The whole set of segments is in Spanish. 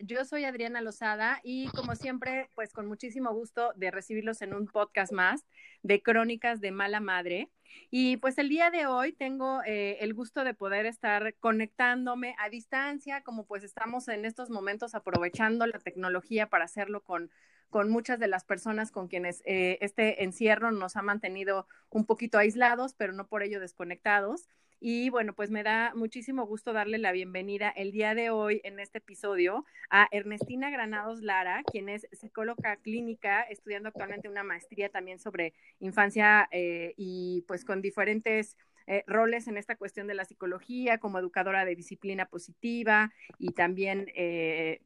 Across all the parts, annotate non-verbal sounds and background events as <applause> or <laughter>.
yo soy Adriana Lozada y como siempre, pues con muchísimo gusto de recibirlos en un podcast más de Crónicas de Mala Madre. Y pues el día de hoy tengo eh, el gusto de poder estar conectándome a distancia, como pues estamos en estos momentos aprovechando la tecnología para hacerlo con, con muchas de las personas con quienes eh, este encierro nos ha mantenido un poquito aislados, pero no por ello desconectados. Y bueno, pues me da muchísimo gusto darle la bienvenida el día de hoy en este episodio a Ernestina Granados Lara, quien es psicóloga clínica, estudiando actualmente una maestría también sobre infancia eh, y pues con diferentes eh, roles en esta cuestión de la psicología, como educadora de disciplina positiva y también eh,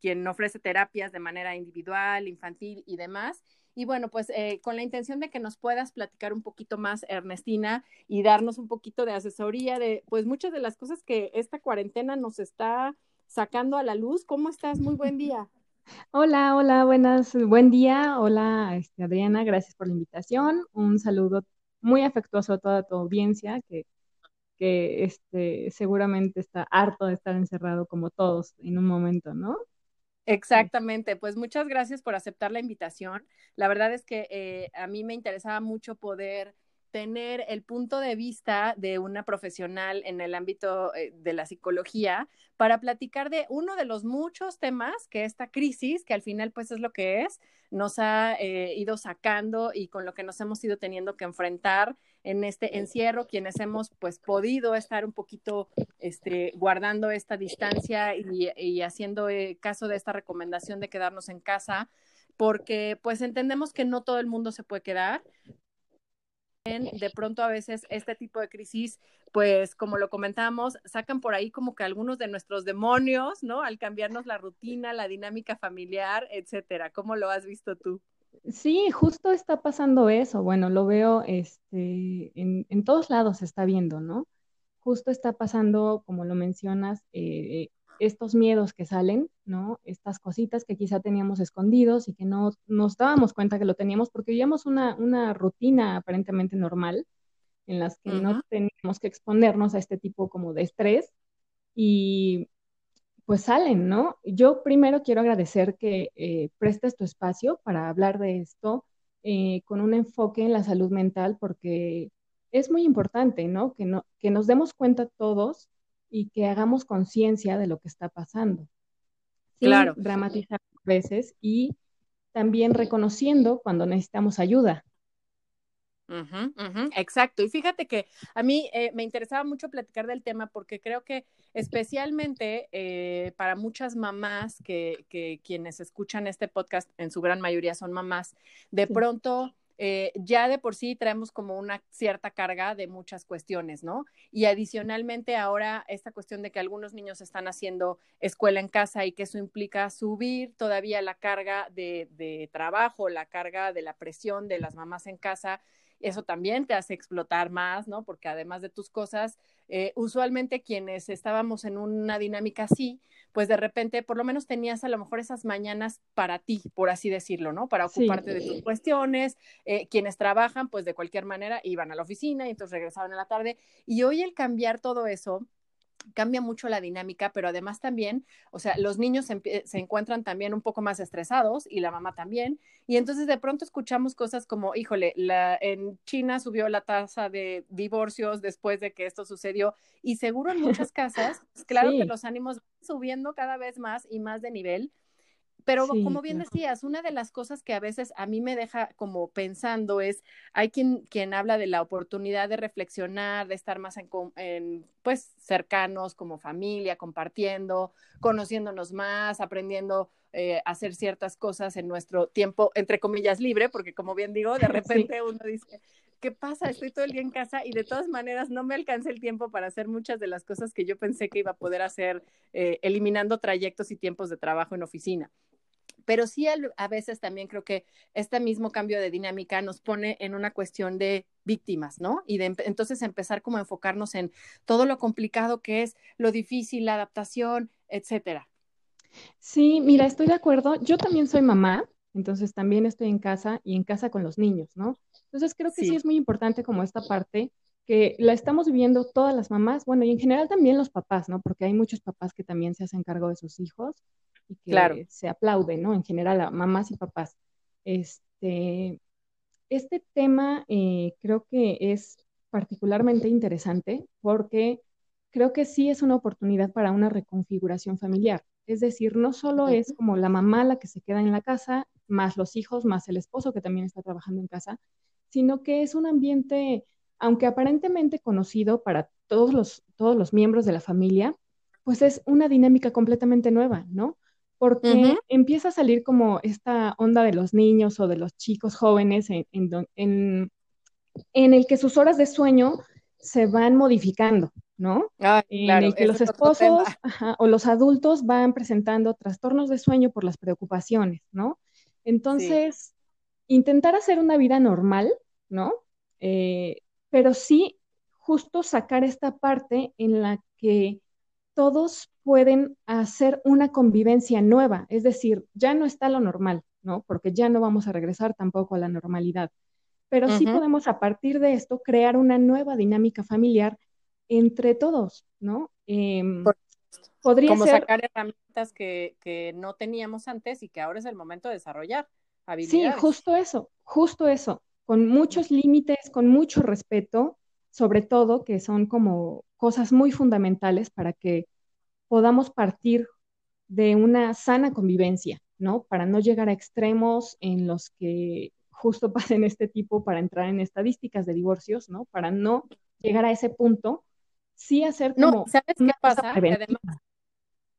quien ofrece terapias de manera individual, infantil y demás. Y bueno, pues eh, con la intención de que nos puedas platicar un poquito más, Ernestina, y darnos un poquito de asesoría de, pues muchas de las cosas que esta cuarentena nos está sacando a la luz. ¿Cómo estás? Muy buen día. Hola, hola, buenas, buen día. Hola, este, Adriana, gracias por la invitación. Un saludo muy afectuoso a toda tu audiencia que, que este, seguramente está harto de estar encerrado como todos en un momento, ¿no? Exactamente, pues muchas gracias por aceptar la invitación. La verdad es que eh, a mí me interesaba mucho poder tener el punto de vista de una profesional en el ámbito eh, de la psicología para platicar de uno de los muchos temas que esta crisis, que al final pues es lo que es, nos ha eh, ido sacando y con lo que nos hemos ido teniendo que enfrentar en este encierro, quienes hemos pues podido estar un poquito este, guardando esta distancia y, haciendo eh, caso de esta recomendación de quedarnos en casa, porque pues entendemos que no todo el mundo se puede quedar, de pronto a veces este tipo de crisis, pues como lo comentamos, sacan por ahí como que algunos de nuestros demonios, ¿no? Al cambiarnos la rutina, la dinámica familiar, etcétera. ¿Cómo lo has visto tú? Sí, justo está pasando eso. Bueno, lo veo este, en, todos lados se está viendo, ¿no? Justo está pasando, como lo mencionas, eh, estos miedos que salen, ¿no? Estas cositas que quizá teníamos escondidos y que no nos dábamos cuenta que lo teníamos porque vivíamos una, una rutina aparentemente normal en las que no teníamos que exponernos a este tipo como de estrés y pues salen, ¿no? Yo primero quiero agradecer que eh, prestes tu espacio para hablar de esto eh, con un enfoque en la salud mental porque es muy importante, ¿no? Que, no, que nos demos cuenta todos y que hagamos conciencia de lo que está pasando. claro. Dramatizar veces y también reconociendo cuando necesitamos ayuda. exacto. Y fíjate que a mí eh, me interesaba mucho platicar del tema porque creo que especialmente eh, para muchas mamás que, que, quienes escuchan este podcast, en su gran mayoría son mamás, de pronto eh, ya de por sí traemos como una cierta carga de muchas cuestiones, ¿no? Y adicionalmente ahora esta cuestión de que algunos niños están haciendo escuela en casa y que eso implica subir todavía la carga de, de trabajo, la carga de la presión de las mamás en casa eso también te hace explotar más, ¿no? Porque además de tus cosas, eh, usualmente quienes estábamos en una dinámica así, pues de repente por lo menos tenías a lo mejor esas mañanas para ti, por así decirlo, ¿no? Para ocuparte de tus cuestiones. Eh, quienes trabajan, pues de cualquier manera iban a la oficina y entonces regresaban a la tarde. Y hoy el cambiar todo eso, cambia mucho la dinámica, pero además también, o sea, los niños se, encuentran también un poco más estresados y la mamá también, y entonces de pronto escuchamos cosas como, híjole, la, en China subió la tasa de divorcios después de que esto sucedió, y seguro en muchas casas, pues, <laughs> claro que los ánimos van subiendo cada vez más y más de nivel, pero como bien decías, una de las cosas que a veces a mí me deja como pensando es, hay quien, quien habla de la oportunidad de reflexionar, de estar más en, pues cercanos como familia, compartiendo, conociéndonos más, aprendiendo eh, hacer ciertas cosas en nuestro tiempo, entre comillas, libre, porque como bien digo, de <laughs> repente uno dice, ¿qué pasa? Estoy todo el día en casa y de todas maneras no me alcanza el tiempo para hacer muchas de las cosas que yo pensé que iba a poder hacer eh, eliminando trayectos y tiempos de trabajo en oficina. Pero sí a veces también creo que este mismo cambio de dinámica nos pone en una cuestión de víctimas, ¿no? Y de entonces empezar como a enfocarnos en todo lo complicado que es, lo difícil, la adaptación, etcétera. Sí, mira, estoy de acuerdo. Yo también soy mamá, entonces también estoy en casa y en casa con los niños, ¿no? Entonces creo que sí. es muy importante como esta parte que la estamos viviendo todas las mamás, bueno, y en general también los papás, ¿no? Porque hay muchos papás que también se hacen cargo de sus hijos y que se aplauden, ¿no? En general a mamás y papás. Este, este tema eh, creo que es particularmente interesante porque creo que sí es una oportunidad para una reconfiguración familiar. Es decir, no solo es como la mamá la que se queda en la casa, más los hijos, más el esposo que también está trabajando en casa, sino que es un ambiente, aunque aparentemente conocido para todos los, todos los miembros de la familia, pues es una dinámica completamente nueva, ¿no? Porque empieza a salir como esta onda de los niños o de los chicos jóvenes en, en, en, el que sus horas de sueño se van modificando, ¿no? en el que los esposos o los adultos van presentando trastornos de sueño por las preocupaciones, ¿no? Entonces, intentar hacer una vida normal, ¿no? Eh, pero sí justo sacar esta parte en la que todos pueden hacer una convivencia nueva, es decir, ya no está lo normal, ¿no? Porque ya no vamos a regresar tampoco a la normalidad, pero sí podemos a partir de esto crear una nueva dinámica familiar entre todos, ¿no? Podría Como sacar herramientas que, que no teníamos antes y que ahora es el momento de desarrollar. Sí, justo eso, justo eso, con muchos límites, con mucho respeto, sobre todo que son como cosas muy fundamentales para que podamos partir de una sana convivencia, ¿no? Para no llegar a extremos en los que justo <laughs> pasen este tipo para entrar en estadísticas de divorcios, ¿no? Para no llegar a ese punto, sí hacer como no, ¿sabes qué pasa?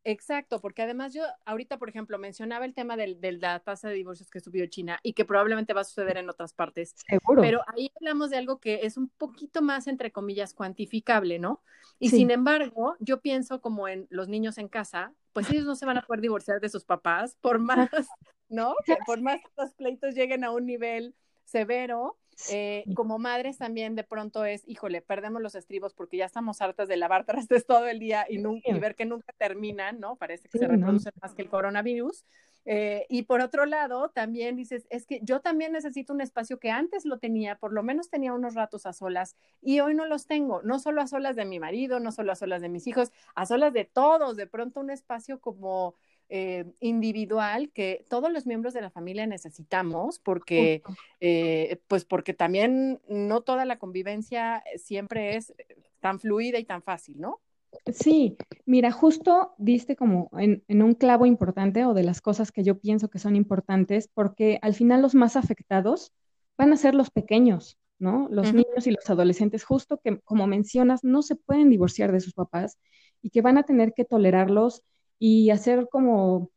Exacto, porque además yo ahorita, por ejemplo, mencionaba el tema de la tasa de divorcios que subió China y que probablemente va a suceder en otras partes. Seguro. Pero ahí hablamos de algo que es un poquito más, entre comillas, cuantificable, ¿no? Y sin embargo, yo pienso como en los niños en casa, pues ellos no se van a poder divorciar de sus papás, por más, <laughs> ¿no? por más que los pleitos lleguen a un nivel severo, eh, como madres también de pronto es, híjole, perdemos los estribos porque ya estamos hartas de lavar <laughs> trastes todo el día y, y ver que nunca terminan, ¿no? Parece que se reproduce más que el coronavirus. Eh, y por otro lado, también dices, es que yo también necesito un espacio que antes lo tenía, por lo menos tenía unos ratos a solas y hoy no los tengo, no solo a solas de mi marido, no solo a solas de mis hijos, a solas de todos, de pronto un espacio como eh, individual que todos los miembros de la familia necesitamos porque, eh, pues porque también no toda la convivencia siempre es tan fluida y tan fácil, ¿no? Sí, mira, justo diste como en, un clavo importante o de las cosas que yo pienso que son importantes, porque al final los más afectados van a ser los pequeños, ¿no? Los niños y los adolescentes, justo que, como mencionas, no se pueden divorciar de sus papás y que van a tener que tolerarlos y hacer como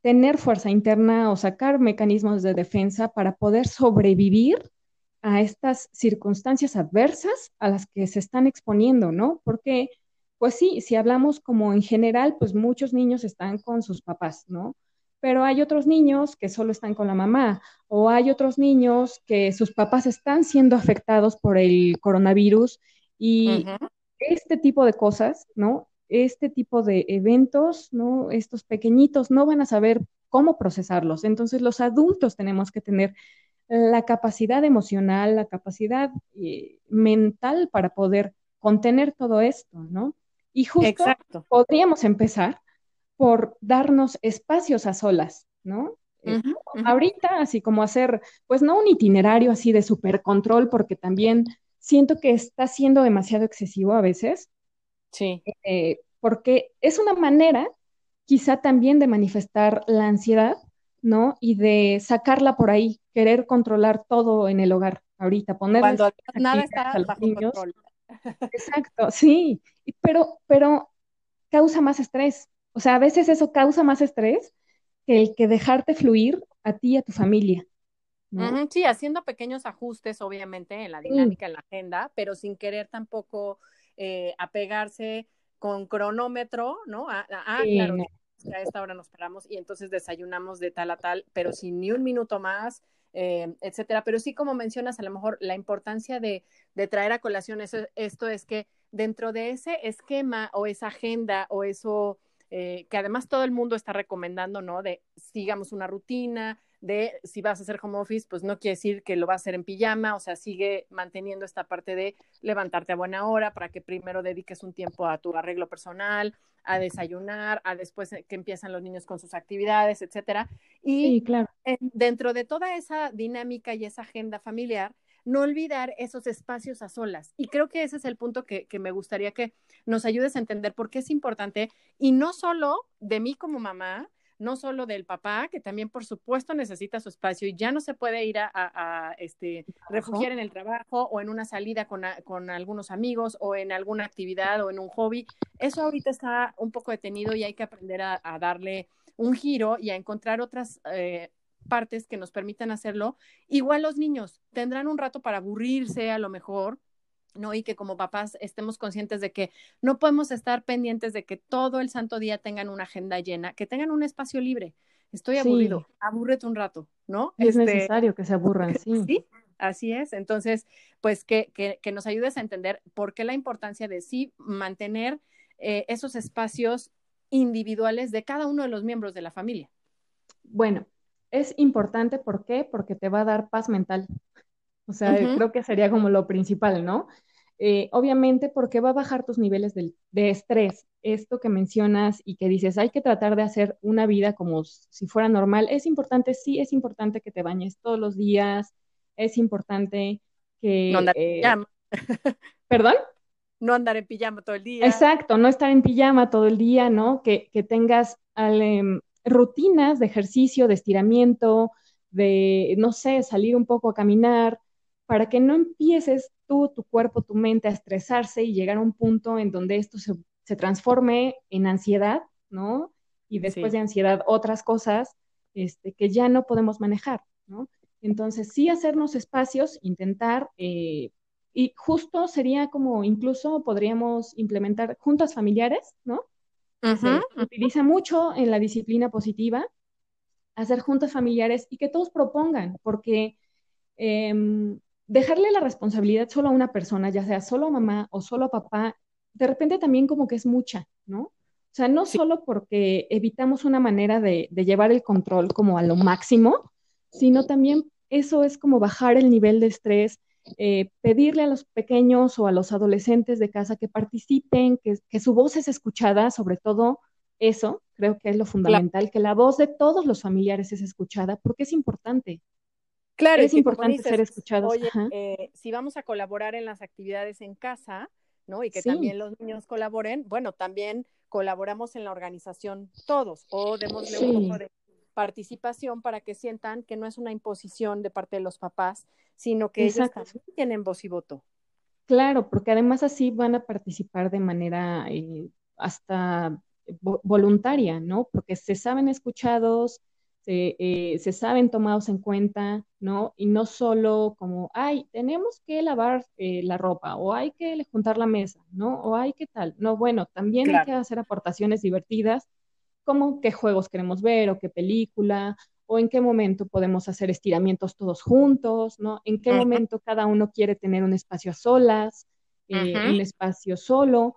tener fuerza interna o sacar mecanismos de defensa para poder sobrevivir a estas circunstancias adversas a las que se están exponiendo, ¿no? Porque, pues sí, si hablamos como en general, pues muchos niños están con sus papás, ¿no? Pero hay otros niños que solo están con la mamá o hay otros niños que sus papás están siendo afectados por el coronavirus y este tipo de cosas, ¿no? Este tipo de eventos, ¿no? Estos pequeñitos no van a saber cómo procesarlos. Entonces los adultos tenemos que tener la capacidad emocional, la capacidad eh, mental para poder contener todo esto, ¿no? Y justo podríamos empezar por darnos espacios a solas, ¿no? Eh, ahorita, así como hacer, pues no un itinerario así de super control, porque también siento que está siendo demasiado excesivo a veces, Sí. Eh, porque es una manera quizá también de manifestar la ansiedad, ¿no? Y de sacarla por ahí, querer controlar todo en el hogar ahorita, poner cuando nada está bajo control. Exacto, sí, pero pero causa más estrés. O sea, a veces eso causa más estrés que el que dejarte fluir a ti y a tu familia. Sí, haciendo pequeños ajustes, obviamente, en la dinámica, en la agenda, pero sin querer tampoco eh, apegarse con cronómetro, ¿no? Ah, claro, a esta hora nos paramos y entonces desayunamos de tal a tal, pero sin ni un minuto más, eh, etcétera. Pero sí, como mencionas, a lo mejor la importancia de, de traer a colación esto es que dentro de ese esquema o esa agenda o eso eh, que además todo el mundo está recomendando, ¿no? De sigamos una rutina, de si vas a hacer home office, pues no quiere decir que lo vas a hacer en pijama, o sea, sigue manteniendo esta parte de levantarte a buena hora para que primero dediques un tiempo a tu arreglo personal, a desayunar, a después que empiezan los niños con sus actividades, etcétera. Y claro. dentro de toda esa dinámica y esa agenda familiar, no olvidar esos espacios a solas. Y creo que ese es el punto que, que, me gustaría que nos ayudes a entender por qué es importante, y no solo de mí como mamá, no solo del papá, que también por supuesto necesita su espacio y ya no se puede ir a, este, refugiar en el trabajo o en una salida con, con, algunos amigos o en alguna actividad o en un hobby. Eso ahorita está un poco detenido y hay que aprender a, darle un giro y a encontrar otras eh, partes que nos permitan hacerlo. Igual los niños tendrán un rato para aburrirse a lo mejor ¿no? Y que como papás estemos conscientes de que no podemos estar pendientes de que todo el santo día tengan una agenda llena, que tengan un espacio libre. Estoy aburrido, abúrrete un rato, ¿no? Es este, necesario que se aburran, <laughs> sí. Sí, así es. Entonces, pues que, que, que, nos ayudes a entender por qué la importancia de sí mantener eh, esos espacios individuales de cada uno de los miembros de la familia. Bueno, es importante, ¿por qué? Porque te va a dar paz mental. O sea, creo que sería como lo principal, ¿no? Eh, obviamente porque va a bajar tus niveles de, estrés. Esto que mencionas y que dices, hay que tratar de hacer una vida como si fuera normal. Es importante, sí, es importante que te bañes todos los días. Es importante que... No andar en eh, pijama. <laughs> ¿Perdón? No andar en pijama todo el día. Exacto, no estar en pijama todo el día, ¿no? Que, que tengas rutinas de ejercicio, de estiramiento, de, no sé, salir un poco a caminar, para que no empieces tú, tu cuerpo, tu mente a estresarse y llegar a un punto en donde esto se, transforme en ansiedad, ¿no? Y después de ansiedad otras cosas este, que ya no podemos manejar, ¿no? Entonces, sí hacernos espacios, intentar, eh, y justo sería como incluso podríamos implementar juntas familiares, ¿no? Se utiliza mucho en la disciplina positiva, hacer juntas familiares y que todos propongan, porque em, dejarle la responsabilidad solo a una persona, ya sea solo a mamá o solo a papá, de repente también como que es mucha, ¿no? O sea, no solo porque evitamos una manera de, llevar el control como a lo máximo, sino también eso es como bajar el nivel de estrés, eh, pedirle a los pequeños o a los adolescentes de casa que participen, que, su voz es escuchada, sobre todo eso, creo que es lo fundamental, que la voz de todos los familiares es escuchada, porque es importante. Claro, es importante ser escuchados. Oye, eh, si vamos a colaborar en las actividades en casa, ¿no? Y que también los niños colaboren, bueno, también colaboramos en la organización todos o démosle un poco de participación para que sientan que no es una imposición de parte de los papás, sino que ellos también tienen voz y voto. Claro, porque además así van a participar de manera eh, hasta voluntaria, ¿no? Porque se saben escuchados, eh, se, saben tomados en cuenta, ¿no? Y no solo como, ay, tenemos que lavar eh, la ropa o hay que juntar la mesa, ¿no? O hay que tal. No, bueno, también hay que hacer aportaciones divertidas, como qué juegos queremos ver o qué película, o en qué momento podemos hacer estiramientos todos juntos, ¿no? En qué momento cada uno quiere tener un espacio a solas, eh, un espacio solo.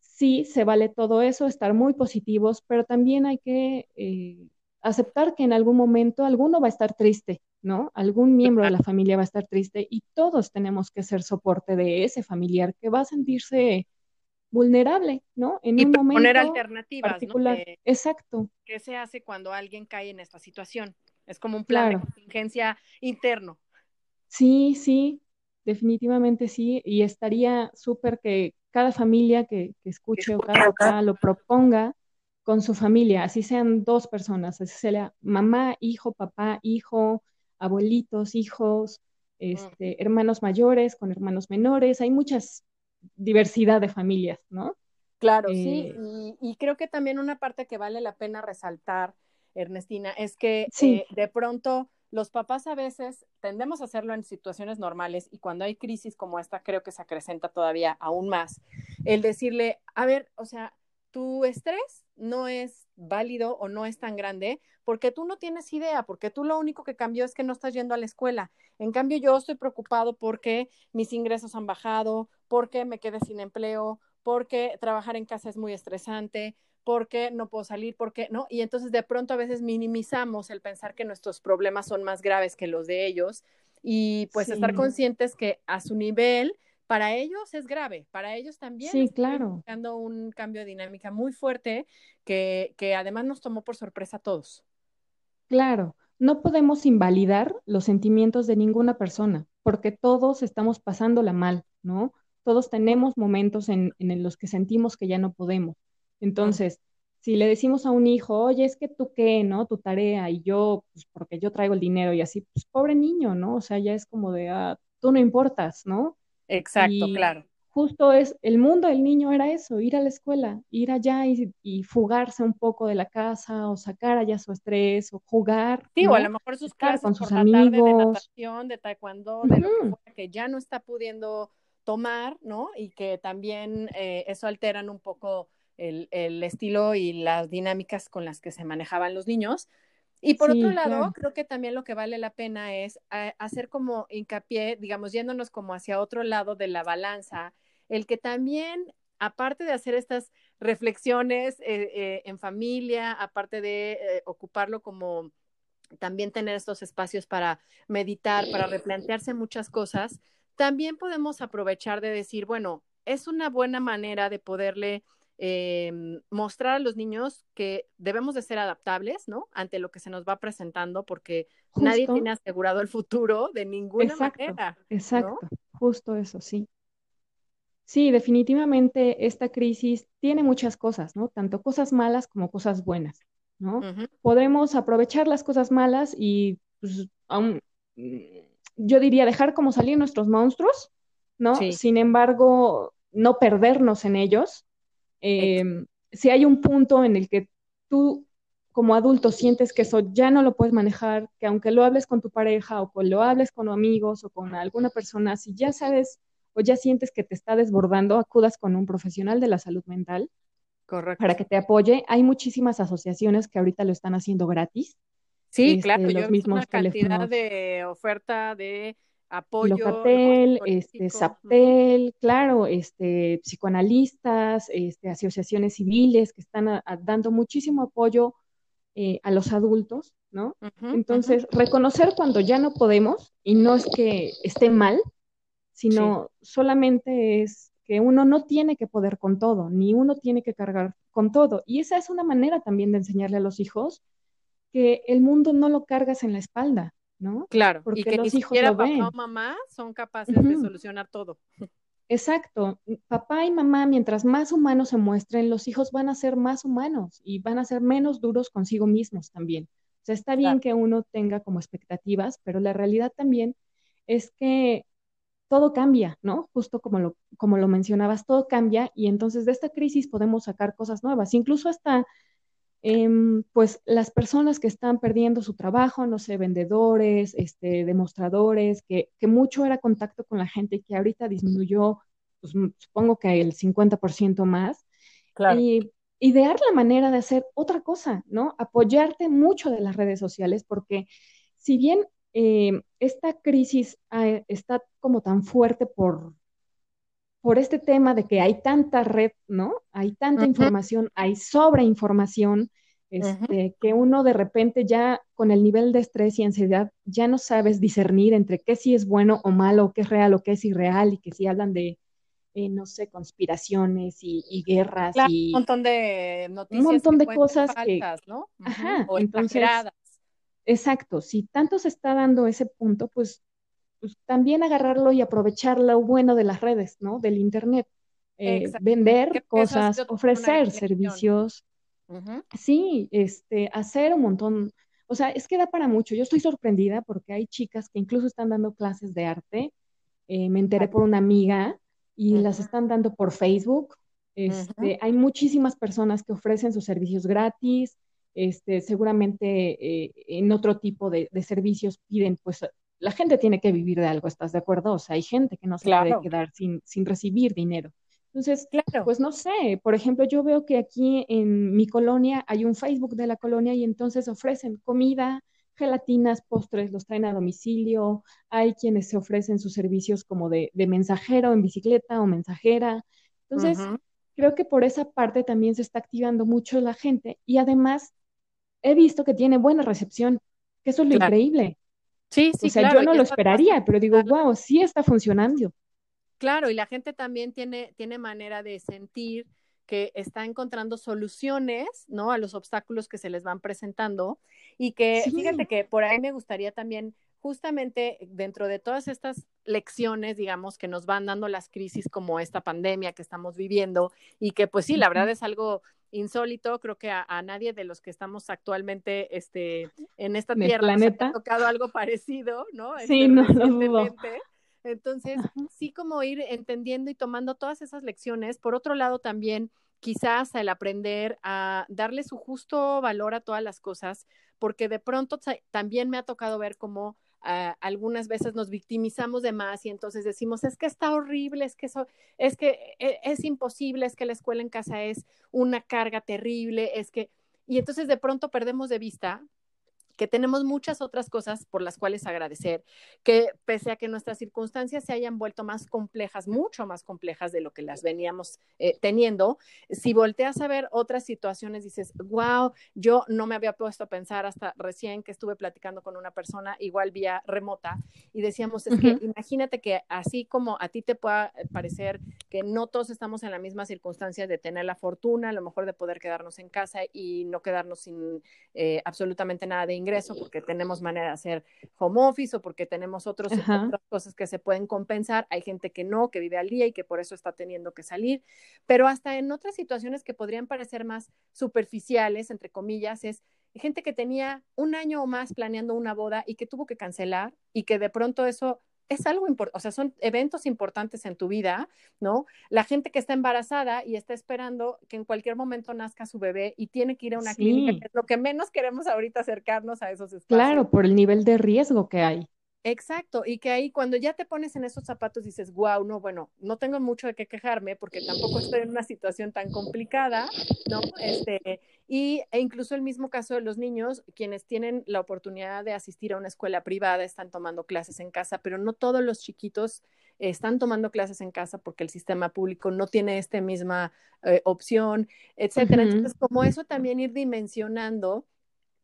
Sí, se vale todo eso, estar muy positivos, pero también hay que aceptar que en algún momento alguno va a estar triste, ¿no? Algún miembro de la familia va a estar triste y todos tenemos que ser soporte de ese familiar que va a sentirse vulnerable, ¿no? En un momento poner alternativas, particular. ¿no? Exacto. ¿Qué se hace cuando alguien cae en esta situación? Es como un plan de contingencia interno. Sí, sí, definitivamente sí, y estaría súper que cada familia que, escuche o cada papá lo proponga con su familia, así sean dos personas, así sea mamá, hijo, papá, hijo, abuelitos, hijos, este, hermanos mayores con hermanos menores, hay muchas diversidad de familias, ¿no? Claro, sí, eh, y, creo que también una parte que vale la pena resaltar Ernestina, es que eh, de pronto los papás a veces tendemos a hacerlo en situaciones normales y cuando hay crisis como esta creo que se acrecenta todavía aún más. El decirle, a ver, o sea, tu estrés no es válido o no es tan grande porque tú no tienes idea, porque tú lo único que cambió es que no estás yendo a la escuela. En cambio, yo estoy preocupado porque mis ingresos han bajado, porque me quedé sin empleo, porque trabajar en casa es muy estresante, porque no puedo salir, porque no. Y entonces de pronto a veces minimizamos el pensar que nuestros problemas son más graves que los de ellos y pues estar conscientes que a su nivel para ellos es grave, para ellos también sí, claro. un cambio de dinámica muy fuerte que, que además nos tomó por sorpresa a todos. Claro, no podemos invalidar los sentimientos de ninguna persona, porque todos estamos pasándola mal, ¿no? Todos tenemos momentos en, en los que sentimos que ya no podemos. Entonces, si le decimos a un hijo, oye, es que tú qué, ¿no? Tu tarea y yo, pues porque yo traigo el dinero y así, pues pobre niño, ¿no? O sea, ya es como de, ah, tú no importas, ¿no? Exacto, claro. Justo es, el mundo del niño era eso, ir a la escuela, ir allá y, fugarse un poco de la casa o sacar allá su estrés o jugar. Sí, o a lo mejor sus clases con sus amigos. de natación, de taekwondo, de lo que, ya no está pudiendo tomar, ¿no? Y que también eh, eso alteran un poco el, el, estilo y las dinámicas con las que se manejaban los niños. Y por otro lado, creo que también lo que vale la pena es eh, hacer como hincapié, digamos, yéndonos como hacia otro lado de la balanza, el que también, aparte de hacer estas reflexiones eh, eh, en familia, aparte de ocuparlo como también tener estos espacios para meditar, para replantearse muchas cosas, también podemos aprovechar de decir, bueno, es una buena manera de poderle eh, mostrar a los niños que debemos de ser adaptables, ¿no? Ante lo que se nos va presentando, porque nadie tiene asegurado el futuro de ninguna manera. Exacto, justo eso, sí. Sí, definitivamente esta crisis tiene muchas cosas, ¿no? Tanto cosas malas como cosas buenas, ¿no? Podemos aprovechar las cosas malas y, pues, yo diría, dejar como salir nuestros monstruos, ¿no? Sin embargo, no perdernos en ellos, Em, si hay un punto en el que tú como adulto sientes que eso ya no lo puedes manejar, que aunque lo hables con tu pareja o que lo hables con amigos o con alguna persona, si ya sabes o ya sientes que te está desbordando, acudas con un profesional de la salud mental para que te apoye. Hay muchísimas asociaciones que ahorita lo están haciendo gratis. Sí, este, claro, yo mismos una cantidad de oferta de apoyo. Locatel, este, SAPTEL, claro, este, psicoanalistas, este, asociaciones civiles que están dando muchísimo apoyo eh, a los adultos, ¿no? Entonces, reconocer cuando ya no podemos, y no es que esté mal, sino solamente es que uno no tiene que poder con todo, ni uno tiene que cargar con todo. Y esa es una manera también de enseñarle a los hijos que el mundo no lo cargas en la espalda, ¿no? Claro, Porque y que los ni hijos siquiera papá o mamá son capaces de solucionar todo. Exacto. Papá y mamá, mientras más humanos se muestren, los hijos van a ser más humanos y van a ser menos duros consigo mismos también. O sea, está bien que uno tenga como expectativas, pero la realidad también es que todo cambia, ¿no? Justo como lo, como lo mencionabas, todo cambia y entonces de esta crisis podemos sacar cosas nuevas, incluso hasta Em, pues las personas que están perdiendo su trabajo, no sé, vendedores, este, demostradores, que, mucho era contacto con la gente y que ahorita disminuyó, pues supongo que el 50% más. Claro. Y idear la manera de hacer otra cosa, ¿no? Apoyarte mucho de las redes sociales, porque si bien em, esta crisis está como tan fuerte por, por este tema de que hay tanta red, ¿no? Hay tanta información, hay sobreinformación, este, que uno de repente ya con el nivel de estrés y ansiedad ya no sabes discernir entre qué sí es bueno o malo, qué es real o qué es irreal, y que si hablan de, eh, no sé, conspiraciones y, guerras y un montón de noticias. Un montón de cosas falsas, ¿no? Ajá, entonces, exacto, si tanto se está dando ese punto, pues pues, también agarrarlo y aprovechar lo bueno de las redes, ¿no? Del Internet. Eh, vender cosas, ofrecer servicios. Sí, este, hacer un montón. O sea, es que da para mucho. Yo estoy sorprendida porque hay chicas que incluso están dando clases de arte. Eh, me enteré por una amiga y las están dando por Facebook. Este, Hay muchísimas personas que ofrecen sus servicios gratis, este, seguramente eh, en otro tipo de, servicios piden, pues la gente tiene que vivir de algo, ¿estás de acuerdo? O sea, hay gente que no se puede quedar sin, sin recibir dinero. Entonces, claro. pues no sé, por ejemplo, yo veo que aquí en mi colonia hay un Facebook de la colonia y entonces ofrecen comida, gelatinas, postres, los traen a domicilio, hay quienes se ofrecen sus servicios como de, mensajero en bicicleta o mensajera. Entonces, creo que por esa parte también se está activando mucho la gente y además he visto que tiene buena recepción, que eso es lo increíble. Sí, sí, O sea, yo no lo esperaría, pero digo, wow, sí está funcionando. Claro, y la gente también tiene, tiene manera de sentir que está encontrando soluciones, ¿no? A los obstáculos que se les van presentando y que, fíjate que por ahí me gustaría también, justamente dentro de todas estas lecciones, digamos, que nos van dando las crisis como esta pandemia que estamos viviendo y que, pues sí, la verdad es algo insólito, creo que a, nadie de los que estamos actualmente este, en esta tierra nos ha tocado algo parecido, ¿no? Sí, este, no, entonces, sí como ir entendiendo y tomando todas esas lecciones. Por otro lado, también quizás el aprender a darle su justo valor a todas las cosas, porque de pronto también me ha tocado ver cómo ah, algunas veces nos victimizamos de más y entonces decimos, es que está horrible, es que, eso, es, que e, es imposible, es que la escuela en casa es una carga terrible, es que... Y entonces de pronto perdemos de vista que tenemos muchas otras cosas por las cuales agradecer, que pese a que nuestras circunstancias se hayan vuelto más complejas, mucho más complejas de lo que las veníamos eh, teniendo, si volteas a ver otras situaciones, dices, wow, yo no me había puesto a pensar hasta recién que estuve platicando con una persona igual vía remota y decíamos, es que imagínate que así como a ti te pueda parecer que no todos estamos en la misma circunstancia de tener la fortuna, a lo mejor de poder quedarnos en casa y no quedarnos sin eh, absolutamente nada de ingreso porque tenemos manera de hacer home office o porque tenemos otros, otras cosas que se pueden compensar. Hay gente que no, que vive al día y que por eso está teniendo que salir. Pero hasta en otras situaciones que podrían parecer más superficiales, entre comillas, es gente que tenía un año o más planeando una boda y que tuvo que cancelar y que de pronto eso es algo importante, o sea, son eventos importantes en tu vida, ¿no? La gente que está embarazada y está esperando que en cualquier momento nazca su bebé y tiene que ir a una clínica, que es lo que menos queremos ahorita acercarnos a esos espacios. Claro, por el nivel de riesgo que hay. Exacto, y que ahí cuando ya te pones en esos zapatos dices, wow, no, bueno, no tengo mucho de qué quejarme porque tampoco estoy en una situación tan complicada, ¿no? Este, y e incluso el mismo caso de los niños, quienes tienen la oportunidad de asistir a una escuela privada están tomando clases en casa, pero no todos los chiquitos están tomando clases en casa porque el sistema público no tiene esta misma eh, opción, etcétera. Entonces, como eso también ir dimensionando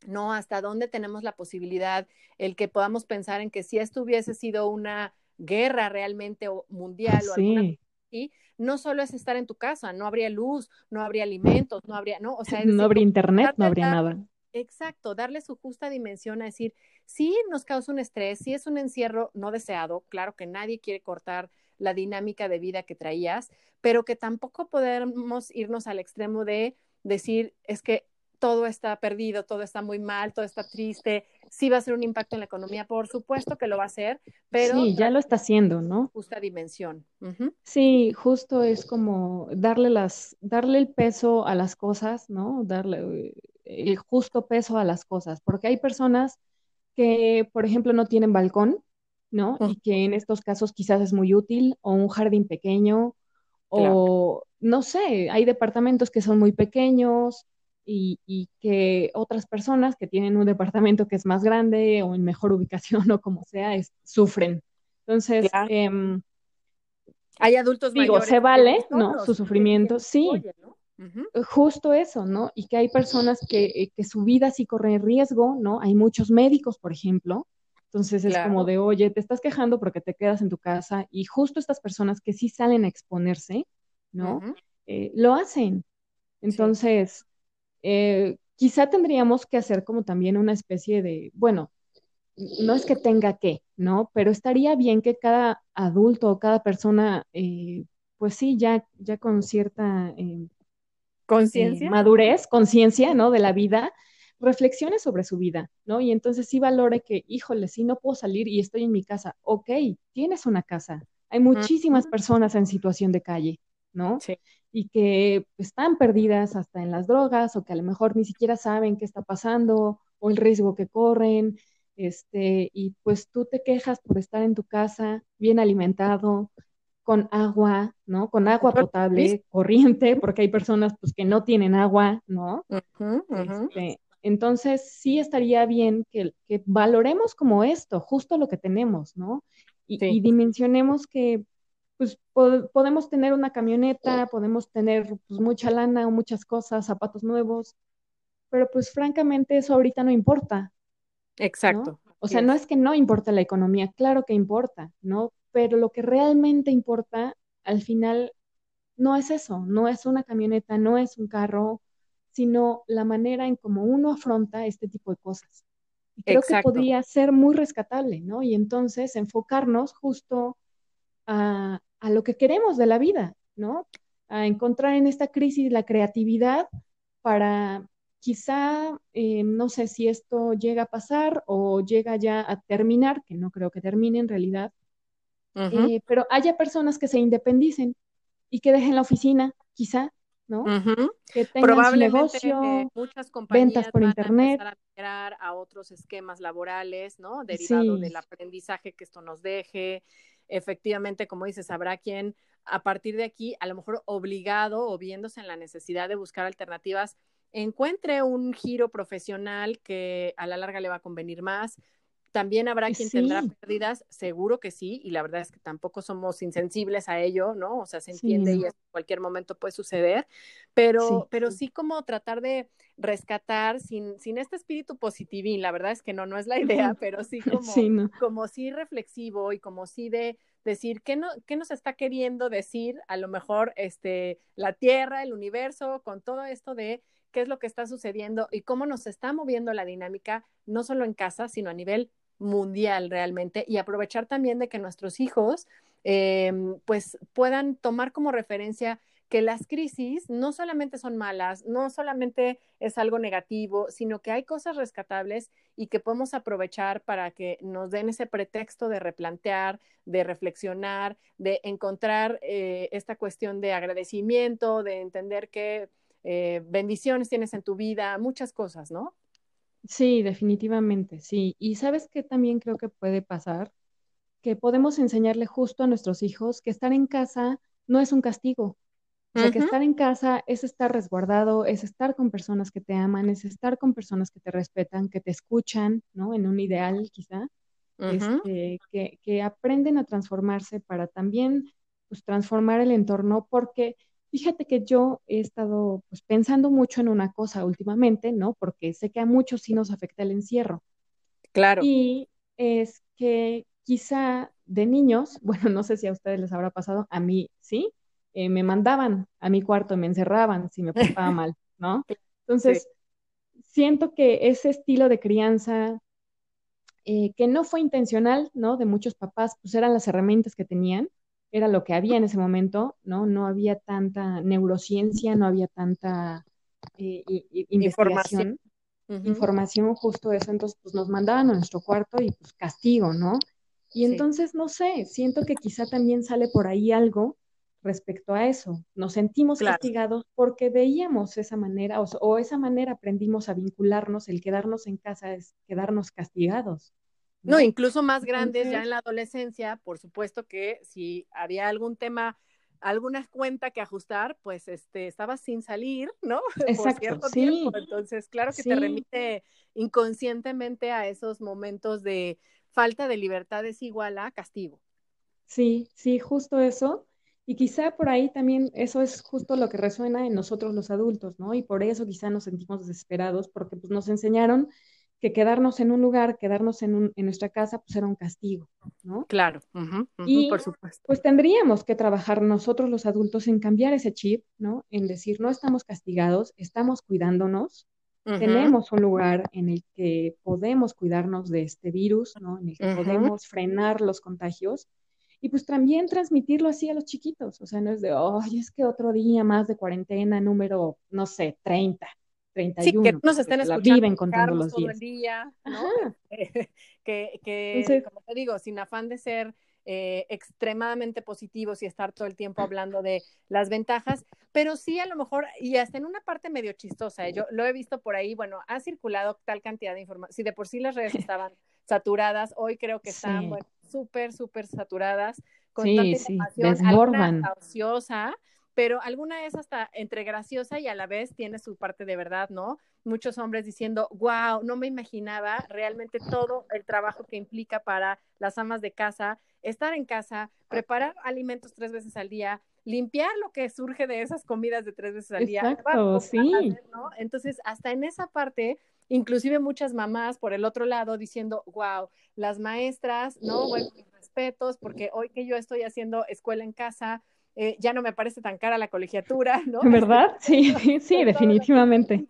¿no? Hasta dónde tenemos la posibilidad, el que podamos pensar en que si esto hubiese sido una guerra realmente mundial o alguna y no solo es estar en tu casa, no habría luz, no habría alimentos, no habría, no, o sea, <laughs> no habría internet, no habría nada. Exacto, darle su justa dimensión a decir, sí nos causa un estrés, sí es un encierro no deseado, claro que nadie quiere cortar la dinámica de vida que traías, pero que tampoco podemos irnos al extremo de decir, es que todo está perdido, todo está muy mal, todo está triste, sí va a ser un impacto en la economía, por supuesto que lo va a hacer, pero... Sí, ya lo está haciendo, ¿no? Justa dimensión. Sí, justo es como darle, las, darle el peso a las cosas, ¿no? Darle eh, el justo peso a las cosas, porque hay personas que, por ejemplo, no tienen balcón, ¿no? Y que en estos casos quizás es muy útil, o un jardín pequeño, o no sé, hay departamentos que son muy pequeños, y, que otras personas que tienen un departamento que es más grande o en mejor <laughs> ubicación o como sea, sufren. Entonces, em, hay adultos digo, se vale, ¿no? Su sufrimiento, sí. Justo eso, ¿no? Y que hay personas que, eh, que, su vida sí corre riesgo, ¿no? Hay muchos médicos, por ejemplo. Entonces es como de, oye, te estás quejando porque te quedas en tu casa y justo estas personas que sí salen a exponerse, ¿no? Eh, lo hacen. Entonces, eh, quizá tendríamos que hacer como también una especie de, bueno, no es que tenga que, ¿no? Pero estaría bien que cada adulto o cada persona, eh, pues sí, ya, ya con cierta eh, conciencia, madurez, conciencia, ¿no? De la vida, reflexione sobre su vida, ¿no? Y entonces sí valore que, híjole, si no puedo salir y estoy en mi casa, ok, tienes una casa. Hay muchísimas personas en situación de calle, ¿no? Sí. Y que están perdidas hasta en las drogas o que a lo mejor ni siquiera saben qué está pasando o el riesgo que corren, este, y pues tú te quejas por estar en tu casa bien alimentado, con agua, ¿no? Con agua potable, corriente, porque hay personas pues que no tienen agua, ¿no? Este, entonces sí estaría bien que, valoremos como esto, justo lo que tenemos, ¿no? Y, dimensionemos que pues podemos tener una camioneta, podemos tener pues, mucha lana o muchas cosas, zapatos nuevos, pero pues francamente eso ahorita no importa. Exacto. O sea, no es que no importa la economía, claro que importa, ¿no? Pero lo que realmente importa al final no es eso, no es una camioneta, no es un carro, sino la manera en cómo uno afronta este tipo de cosas. Y creo que podría ser muy rescatable, ¿no? Y entonces enfocarnos justo a, a lo que queremos de la vida, ¿no? A encontrar en esta crisis la creatividad para quizá, eh, no sé si esto llega a pasar o llega ya a terminar, que no creo que termine en realidad, eh, pero haya personas que se independicen y que dejen la oficina, quizá, ¿no? Que tengan su negocio, muchas compañías ventas por internet. A migrar a otros esquemas laborales, ¿no? Derivado del aprendizaje que esto nos deje. Efectivamente, como dices, habrá quien a partir de aquí, a lo mejor obligado o viéndose en la necesidad de buscar alternativas, encuentre un giro profesional que a la larga le va a convenir más. También habrá quien tendrá pérdidas, seguro que sí, y la verdad es que tampoco somos insensibles a ello, ¿no? O sea, se entiende y en cualquier momento puede suceder, pero sí, pero sí. como tratar de rescatar sin, sin este espíritu positivín, la verdad es que no, no es la idea, pero sí <laughs> como, como sí reflexivo y como sí de decir qué, no, qué nos está queriendo decir a lo mejor este, la Tierra, el universo, con todo esto de qué es lo que está sucediendo y cómo nos está moviendo la dinámica, no solo en casa, sino a nivel mundial realmente, y aprovechar también de que nuestros hijos em, pues puedan tomar como referencia que las crisis no solamente son malas, no solamente es algo negativo, sino que hay cosas rescatables y que podemos aprovechar para que nos den ese pretexto de replantear, de reflexionar, de encontrar eh, esta cuestión de agradecimiento, de entender que eh, bendiciones tienes en tu vida, muchas cosas, ¿no? Sí, definitivamente, sí. Y sabes que también creo que puede pasar que podemos enseñarle justo a nuestros hijos que estar en casa no es un castigo. O sea, que estar en casa es estar resguardado, es estar con personas que te aman, es estar con personas que te respetan, que te escuchan, ¿no? En un ideal quizá, este, que, que aprenden a transformarse para también pues, transformar el entorno, porque Fíjate que yo he estado pues, pensando mucho en una cosa últimamente, ¿no? Porque sé que a muchos sí nos afecta el encierro. Claro. Y es que quizá de niños, <laughs> bueno, no sé si a ustedes les habrá pasado, a mí sí, eh, me mandaban a mi cuarto, me encerraban si me portaba <laughs> mal, ¿no? Entonces, siento que ese estilo de crianza, eh, que no fue intencional, ¿no? De muchos papás, pues eran las herramientas que tenían era lo que había en ese momento, ¿no? No había tanta neurociencia, no había tanta eh, investigación, información. justo eso, entonces pues nos mandaban a nuestro cuarto y pues castigo, ¿no? Y entonces, no sé, siento que quizá también sale por ahí algo respecto a eso. Nos sentimos castigados porque veíamos esa manera o, o, esa manera aprendimos a vincularnos, el quedarnos en casa es quedarnos castigados. No, incluso más grandes ya en la adolescencia, por supuesto que si había algún tema, alguna cuenta que ajustar, pues este, estabas sin salir, ¿no? <laughs> Exacto, por cierto tiempo. Entonces, claro que te remite inconscientemente a esos momentos de falta de libertad es igual a castigo. Sí, sí, justo eso. Y quizá por ahí también eso es justo lo que resuena en nosotros los adultos, ¿no? Y por eso quizá nos sentimos desesperados, porque pues nos enseñaron que quedarnos en un lugar, quedarnos en, un, en nuestra casa, pues era un castigo, ¿no? Claro, y por supuesto. Pues tendríamos que trabajar nosotros los adultos en cambiar ese chip, ¿no? En decir, no estamos castigados, estamos cuidándonos, tenemos un lugar en el que podemos cuidarnos de este virus, ¿no? En el que podemos frenar los contagios. Y pues también transmitirlo así a los chiquitos, o sea, no es de, ay, es que otro día más de cuarentena, número, no sé, 30, 31. Sí, que nos estén escuchando. Viven contando los días. Todo el día, ¿no? <laughs> que, que como te digo, sin afán de ser eh, extremadamente positivos y estar todo el tiempo hablando de las ventajas, pero sí a lo mejor, y hasta en una parte medio chistosa, ¿eh? yo lo he visto por ahí, bueno, ha circulado tal cantidad de información, si de por sí las redes <laughs> estaban saturadas, hoy creo que están súper, súper saturadas, con tanta información, ociosa, pero alguna es hasta entre graciosa y a la vez tiene su parte de verdad, ¿no? Muchos hombres diciendo, wow, no me imaginaba realmente todo el trabajo que implica para las amas de casa, estar en casa, preparar alimentos tres veces al día, limpiar lo que surge de esas comidas de tres veces al día. Exacto, sí. ¿no? Entonces, hasta en esa parte, inclusive muchas mamás por el otro lado diciendo, wow, las maestras, ¿no? Bueno, respetos, porque hoy que yo estoy haciendo escuela en casa, eh, ya no me parece tan cara la colegiatura, ¿no? ¿Verdad? <laughs> Sí, sí, definitivamente.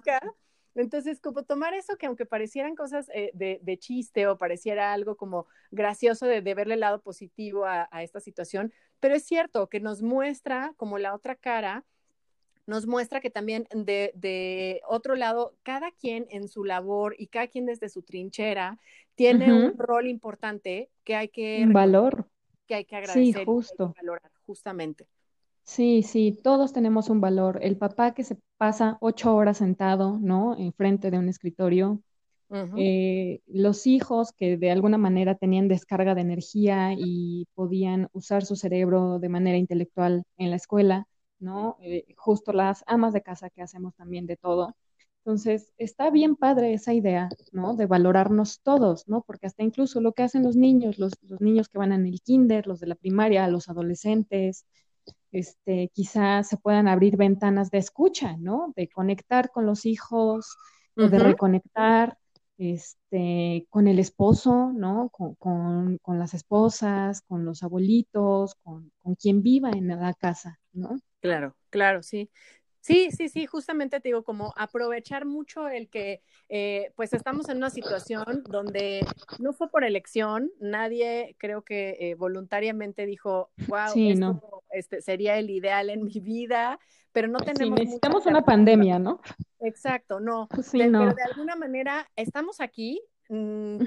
Entonces, como tomar eso que aunque parecieran cosas eh, de, chiste o pareciera algo como gracioso de, verle el lado positivo a, esta situación, pero es cierto que nos muestra como la otra cara, nos muestra que también de, otro lado, cada quien en su labor y cada quien desde su trinchera tiene un rol importante que hay que... Un valor. Que hay que agradecer. Sí, justo. valorar, justamente. Sí, sí, todos tenemos un valor. El papá que se pasa ocho horas sentado, ¿no? Enfrente de un escritorio. Eh, los hijos que de alguna manera tenían descarga de energía y podían usar su cerebro de manera intelectual en la escuela, ¿no? Eh, justo las amas de casa que hacemos también de todo. Entonces, está bien padre esa idea, ¿no? De valorarnos todos, ¿no? Porque hasta incluso lo que hacen los niños, los, los niños que van en el kinder, los de la primaria, los adolescentes, este, quizás se puedan abrir ventanas de escucha, ¿no? De conectar con los hijos, o de reconectar este, con el esposo, ¿no? Con, las esposas, con los abuelitos, con, con, quien viva en la casa, ¿no? Claro, claro, sí. Sí, sí, sí, justamente te digo, como aprovechar mucho el que, eh, pues estamos en una situación donde no fue por elección, nadie creo que eh, voluntariamente dijo, wow, esto este, sería el ideal en mi vida, pero no tenemos... Sí, necesitamos una pandemia, ¿no? Exacto, no. <laughs> Sí, no. Pero de alguna manera estamos aquí,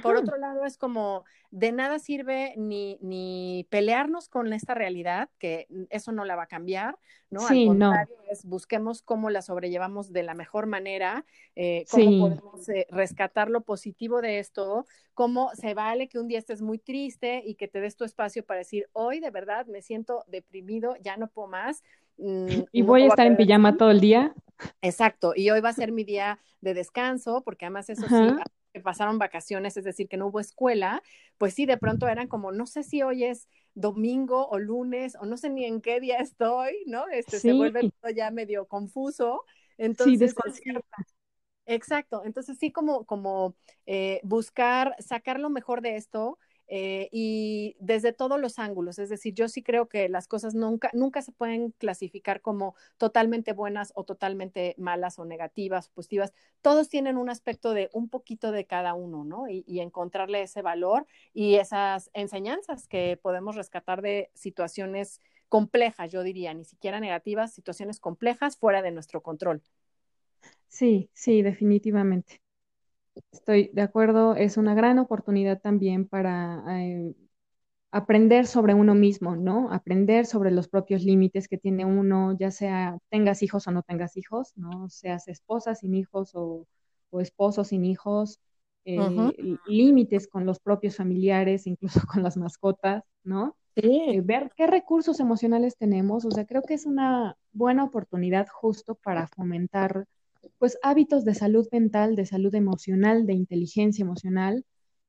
por otro lado, es como de nada sirve ni, ni pelearnos con esta realidad, que eso no la va a cambiar, ¿no? Sí, Al contrario, es busquemos cómo la sobrellevamos de la mejor manera, eh, cómo podemos eh, rescatar lo positivo de esto, cómo se vale que un día estés muy triste y que te des tu espacio para decir, hoy de verdad me siento deprimido, ya no puedo más. Mm, y voy a estar en pijama todo el día. Exacto, y hoy va a ser mi día de descanso, porque además eso sí, que pasaron vacaciones, es decir, que no hubo escuela, pues sí, de pronto eran como, no sé si hoy es domingo o lunes, o no sé ni en qué día estoy, ¿no? Este se vuelve todo ya medio confuso. Entonces, sí, exacto. Entonces sí, como, como eh, buscar sacar lo mejor de esto eh, y desde todos los ángulos. Es decir, yo sí creo que las cosas nunca, nunca se pueden clasificar como totalmente buenas o totalmente malas o negativas positivas. Todos tienen un aspecto de un poquito de cada uno, ¿no? Y encontrarle ese valor y esas enseñanzas que podemos rescatar de situaciones complejas, yo diría, ni siquiera negativas, situaciones complejas fuera de nuestro control. Sí, sí, definitivamente. Estoy de acuerdo, es una gran oportunidad también para eh, aprender sobre uno mismo, ¿no? Aprender sobre los propios límites que tiene uno, ya sea tengas hijos o no tengas hijos, ¿no? Seas esposa sin hijos o, o esposo sin hijos, eh, límites con los propios familiares, incluso <laughs> con las mascotas, ¿no? Eh, ver qué recursos emocionales tenemos, o sea, creo que es una buena oportunidad justo para fomentar pues hábitos de salud mental, de salud emocional, de inteligencia emocional,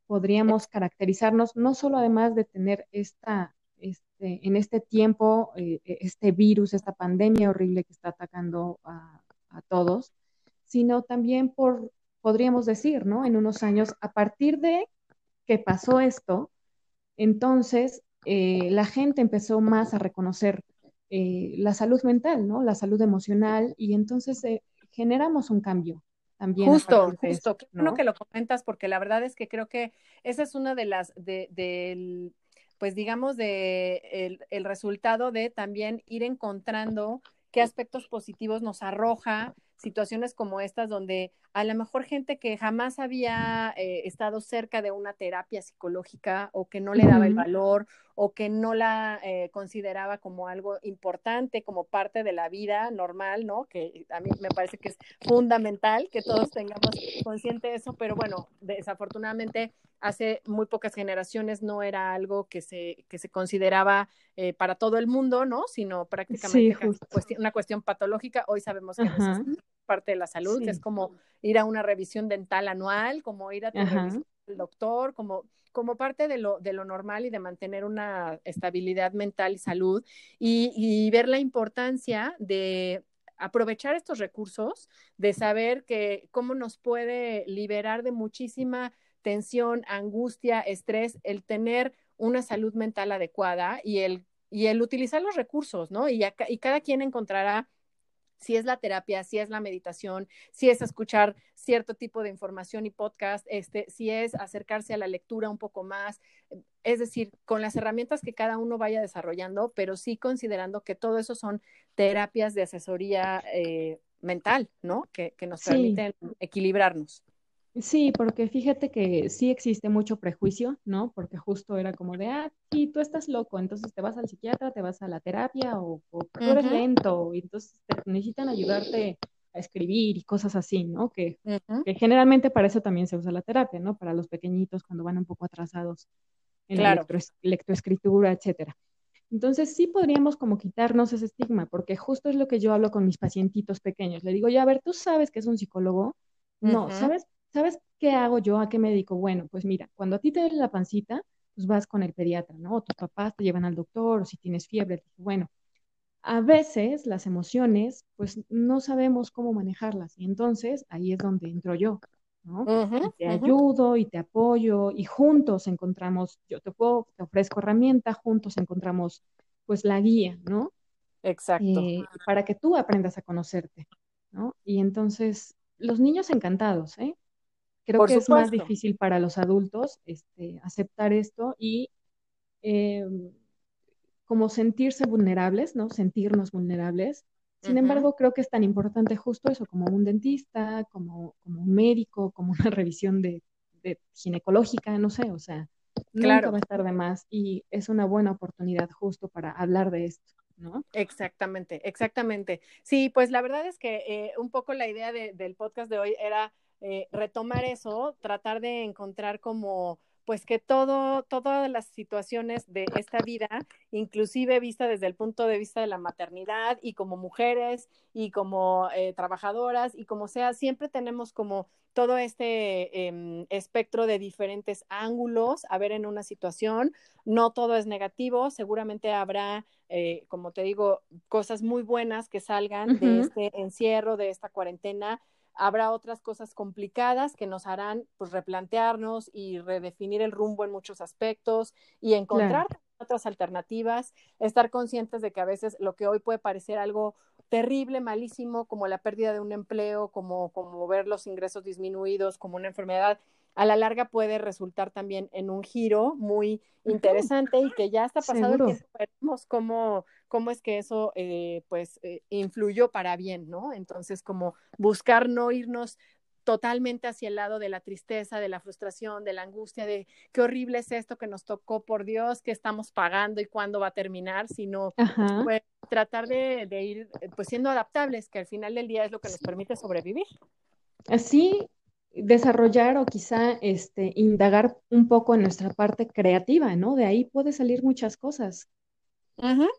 podríamos caracterizarnos no solo además de tener esta, este, en este tiempo, eh, este virus, esta pandemia horrible que está atacando a, todos, sino también por, podríamos decir, ¿no? En unos años, a partir de que pasó esto, entonces eh, la gente empezó más a reconocer eh, la salud mental, ¿no? La salud emocional y entonces generamos un cambio también. Justo, justo. Qué bueno que lo comentas porque la verdad es que creo que esa es una de las, de, del, pues digamos, de el, el resultado de también ir encontrando qué aspectos positivos nos arroja situaciones como estas donde a lo mejor gente que jamás había eh, estado cerca de una terapia psicológica o que no le daba el valor o que no la eh, consideraba como algo importante, como parte de la vida normal, ¿no? Que a mí me parece que es fundamental que todos tengamos consciente de eso, pero bueno, desafortunadamente hace muy pocas generaciones no era algo que se, que se consideraba eh, para todo el mundo, ¿no? Sino prácticamente una cuestión patológica. Hoy sabemos que es parte de la salud, que es como ir a una revisión dental anual, como ir a tu revisión del doctor, como, como parte de lo, de lo normal y de mantener una estabilidad mental y salud y, y ver la importancia de aprovechar estos recursos, de saber que cómo nos puede liberar de muchísima tensión, angustia, estrés, el tener una salud mental adecuada y el, y el utilizar los recursos, ¿no? Y, y cada quien encontrará si es la terapia, si es la meditación, si es escuchar cierto tipo de información y podcast, este, si es acercarse a la lectura un poco más, es decir, con las herramientas que cada uno vaya desarrollando, pero sí considerando que todo eso son terapias de asesoría eh, mental, ¿no? Que, que nos permiten equilibrarnos. Sí, porque fíjate que sí existe mucho prejuicio, ¿no? Porque justo era como de, ah, sí, tú estás loco, entonces te vas al psiquiatra, te vas a la terapia o, tú eres lento y entonces necesitan ayudarte a escribir y cosas así, ¿no? Que, que, generalmente para eso también se usa la terapia, ¿no? Para los pequeñitos cuando van un poco atrasados en la lectoescritura, etcétera. Entonces sí podríamos como quitarnos ese estigma, porque justo es lo que yo hablo con mis pacientitos pequeños. Le digo, ya, a ver, ¿tú sabes que es un psicólogo? No, ¿sabes? ¿Sabes qué hago yo? ¿A qué me dedico? Bueno, pues mira, cuando a ti te duele la pancita, pues vas con el pediatra, ¿no? O tus papás te llevan al doctor, o si tienes fiebre, bueno, a veces las emociones, pues no sabemos cómo manejarlas, y entonces ahí es donde entro yo, ¿no? te ayudo y te apoyo, y juntos encontramos, yo te puedo, te ofrezco herramienta, juntos encontramos, pues la guía, ¿no? Exacto. Eh, para que tú aprendas a conocerte, ¿no? Y entonces, los niños encantados, ¿eh? Creo que es más difícil para los adultos este, aceptar esto y em, como sentirse vulnerables, ¿no? Sentirnos vulnerables. Sin embargo, creo que es tan importante justo eso, como un dentista, como, como un médico, como una <laughs> revisión de, ginecológica, no sé, o sea, claro. nunca va a estar de más y es una buena oportunidad justo para hablar de esto. ¿No? Exactamente, exactamente. Sí, pues la verdad es que eh, un poco la idea del podcast de hoy era eh, retomar eso, tratar de encontrar como pues que todo, todas las situaciones de esta vida, inclusive vista desde el punto de vista de la maternidad y como mujeres y como eh, trabajadoras y como sea, siempre tenemos como todo este em, espectro de diferentes ángulos a ver en una situación. No todo es negativo, seguramente habrá, eh, como te digo, cosas muy buenas que salgan de este encierro, de esta cuarentena Habrá otras cosas complicadas que nos harán pues replantearnos y redefinir el rumbo en muchos aspectos y encontrar otras alternativas, estar conscientes de que a veces lo que hoy puede parecer algo terrible, malísimo, como la pérdida de un empleo, como, como ver los ingresos disminuidos, como una enfermedad, a la larga puede resultar también en un giro muy interesante y que ya está pasado el tiempo, veremos cómo, cómo es que eso eh, pues eh, influyó para bien, ¿no? Entonces, como buscar no irnos totalmente hacia el lado de la tristeza, de la frustración, de la angustia, de qué horrible es esto que nos tocó, por Dios, que estamos pagando y cuándo va a terminar, sino pues, tratar de, de, ir pues siendo adaptables, que al final del día es lo que nos permite sobrevivir. Así, desarrollar o quizá este, indagar un poco en nuestra parte creativa, ¿no? De ahí puede salir muchas cosas.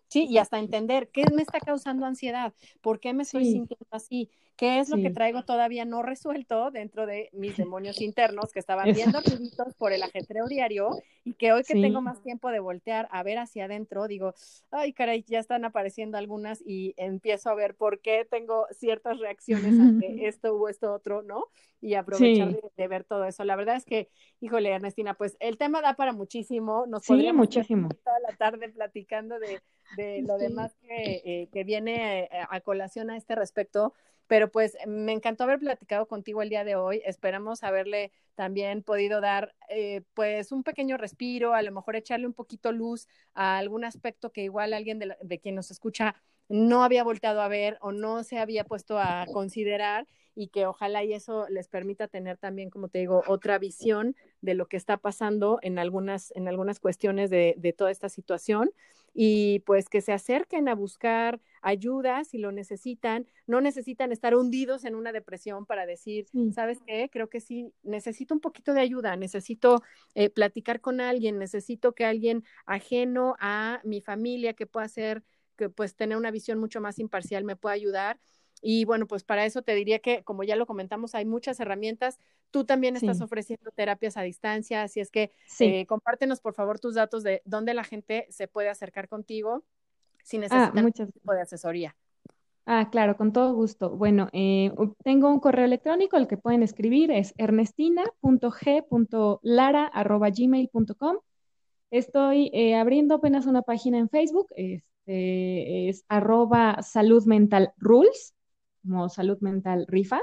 Sí, y hasta entender qué me está causando ansiedad, por qué me estoy sintiendo así, qué es lo que traigo todavía no resuelto dentro de mis <laughs> demonios internos que estaban viendo ruiditos por el ajetreo diario y que hoy que tengo más tiempo de voltear a ver hacia adentro, digo, ay caray, ya están apareciendo algunas y empiezo a ver por qué tengo ciertas reacciones ante <laughs> esto o esto otro, ¿no? Y aprovechar de, ver todo eso. La verdad es que, híjole, Ernestina, pues el tema da para muchísimo, nos sí, muchísimo. <laughs> toda la tarde platicando de de lo demás que, eh, que viene eh, a colación a este respecto. Pero pues me encantó haber platicado contigo el día de hoy. Esperamos haberle también podido dar eh, pues un pequeño respiro, a lo mejor echarle un poquito luz a algún aspecto que igual alguien de, quien nos escucha no había volteado a ver o no se había puesto a considerar y que ojalá y eso les permita tener también, como te digo, otra visión de lo que está pasando en algunas, en algunas cuestiones de, de toda esta situación y pues que se acerquen a buscar ayuda si lo necesitan, no necesitan estar hundidos en una depresión para decir, ¿sabes qué? Creo que sí, necesito un poquito de ayuda, necesito eh, platicar con alguien, necesito que alguien ajeno a mi familia que pueda ser, que pues tener una visión mucho más imparcial me pueda ayudar y bueno, pues para eso te diría que, como ya lo comentamos, hay muchas herramientas. Tú también estás ofreciendo terapias a distancia, así es que eh, compártenos por favor tus datos de dónde la gente se puede acercar contigo si ah, necesitan muchas... tipo de asesoría. Ah, claro, con todo gusto. Bueno, eh, tengo un correo electrónico al que pueden escribir, es ernestina.g.lara.gmail.com. Estoy eh, abriendo apenas una página en Facebook, este, es arroba salud mental rules como Salud Mental Rifa.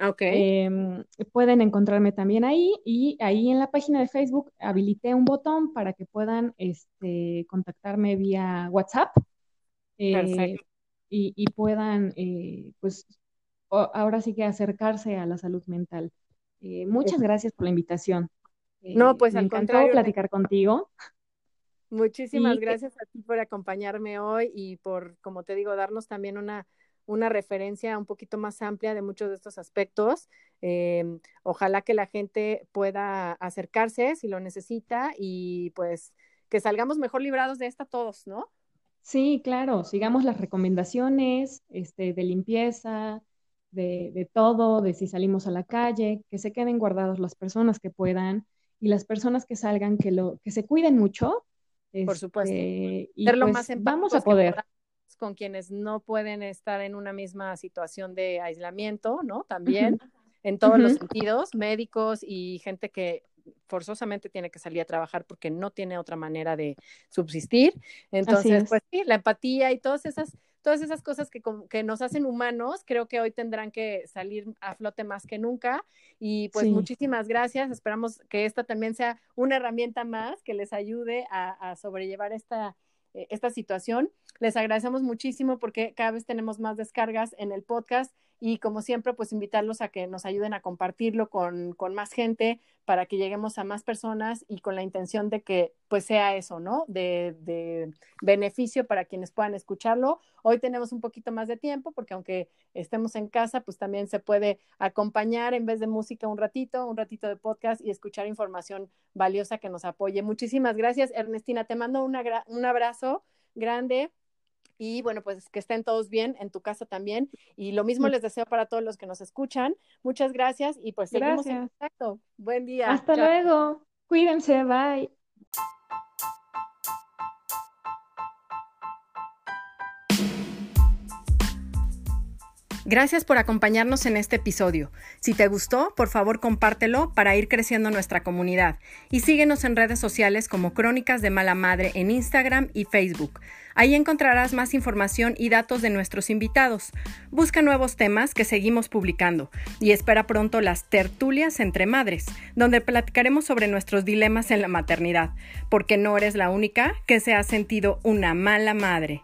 Ok. Em, pueden encontrarme también ahí y ahí en la página de Facebook habilité un botón para que puedan este, contactarme vía WhatsApp. Eh, Perfecto. Y, puedan, eh, pues, ahora sí que acercarse a la salud mental. Eh, muchas gracias por la invitación. no, pues me al encantó contrario. platicar contigo. Muchísimas gracias a ti por acompañarme hoy y por, como te digo, darnos también una una referencia un poquito más amplia de muchos de estos aspectos. Em, ojalá que la gente pueda acercarse si lo necesita y pues que salgamos mejor librados de esta todos, ¿no? Sí, claro, sigamos las recomendaciones este, de limpieza, de, todo, de si salimos a la calle, que se queden guardados las personas que puedan y las personas que salgan, que, lo, que se cuiden mucho. Por supuesto. Este, y pues, vamos a poder con quienes no pueden estar en una misma situación de aislamiento, ¿no? También, en todos los sentidos, médicos y gente que forzosamente tiene que salir a trabajar porque no tiene otra manera de subsistir. Entonces, pues sí, la empatía y todas esas, todas esas cosas que, que, nos hacen humanos, creo que hoy tendrán que salir a flote más que nunca. Y pues muchísimas gracias. Esperamos que esta también sea una herramienta más que les ayude a sobrellevar esta eh, esta situación. Les agradecemos muchísimo porque cada vez tenemos más descargas en el podcast y como siempre, pues invitarlos a que nos ayuden a compartirlo con, con, más gente para que lleguemos a más personas y con la intención de que pues sea eso, ¿no? De, de, beneficio para quienes puedan escucharlo. Hoy tenemos un poquito más de tiempo porque aunque estemos en casa, pues también se puede acompañar en vez de música un ratito, un ratito de podcast y escuchar información valiosa que nos apoye. Muchísimas gracias, Ernestina. Te mando una, un abrazo grande y bueno, pues que estén todos bien en tu casa también. Y lo mismo les deseo para todos los que nos escuchan. Muchas gracias y pues seguimos en contacto. Buen día. Hasta luego. Cuídense. Bye. Gracias por acompañarnos en este episodio. Si te gustó, por favor compártelo para ir creciendo nuestra comunidad y síguenos en redes sociales como Crónicas de Mala Madre en Instagram y Facebook. Ahí encontrarás más información y datos de nuestros invitados. Busca nuevos temas que seguimos publicando y espera pronto las tertulias entre madres, donde platicaremos sobre nuestros dilemas en la maternidad, porque no eres la única que se ha sentido una mala madre.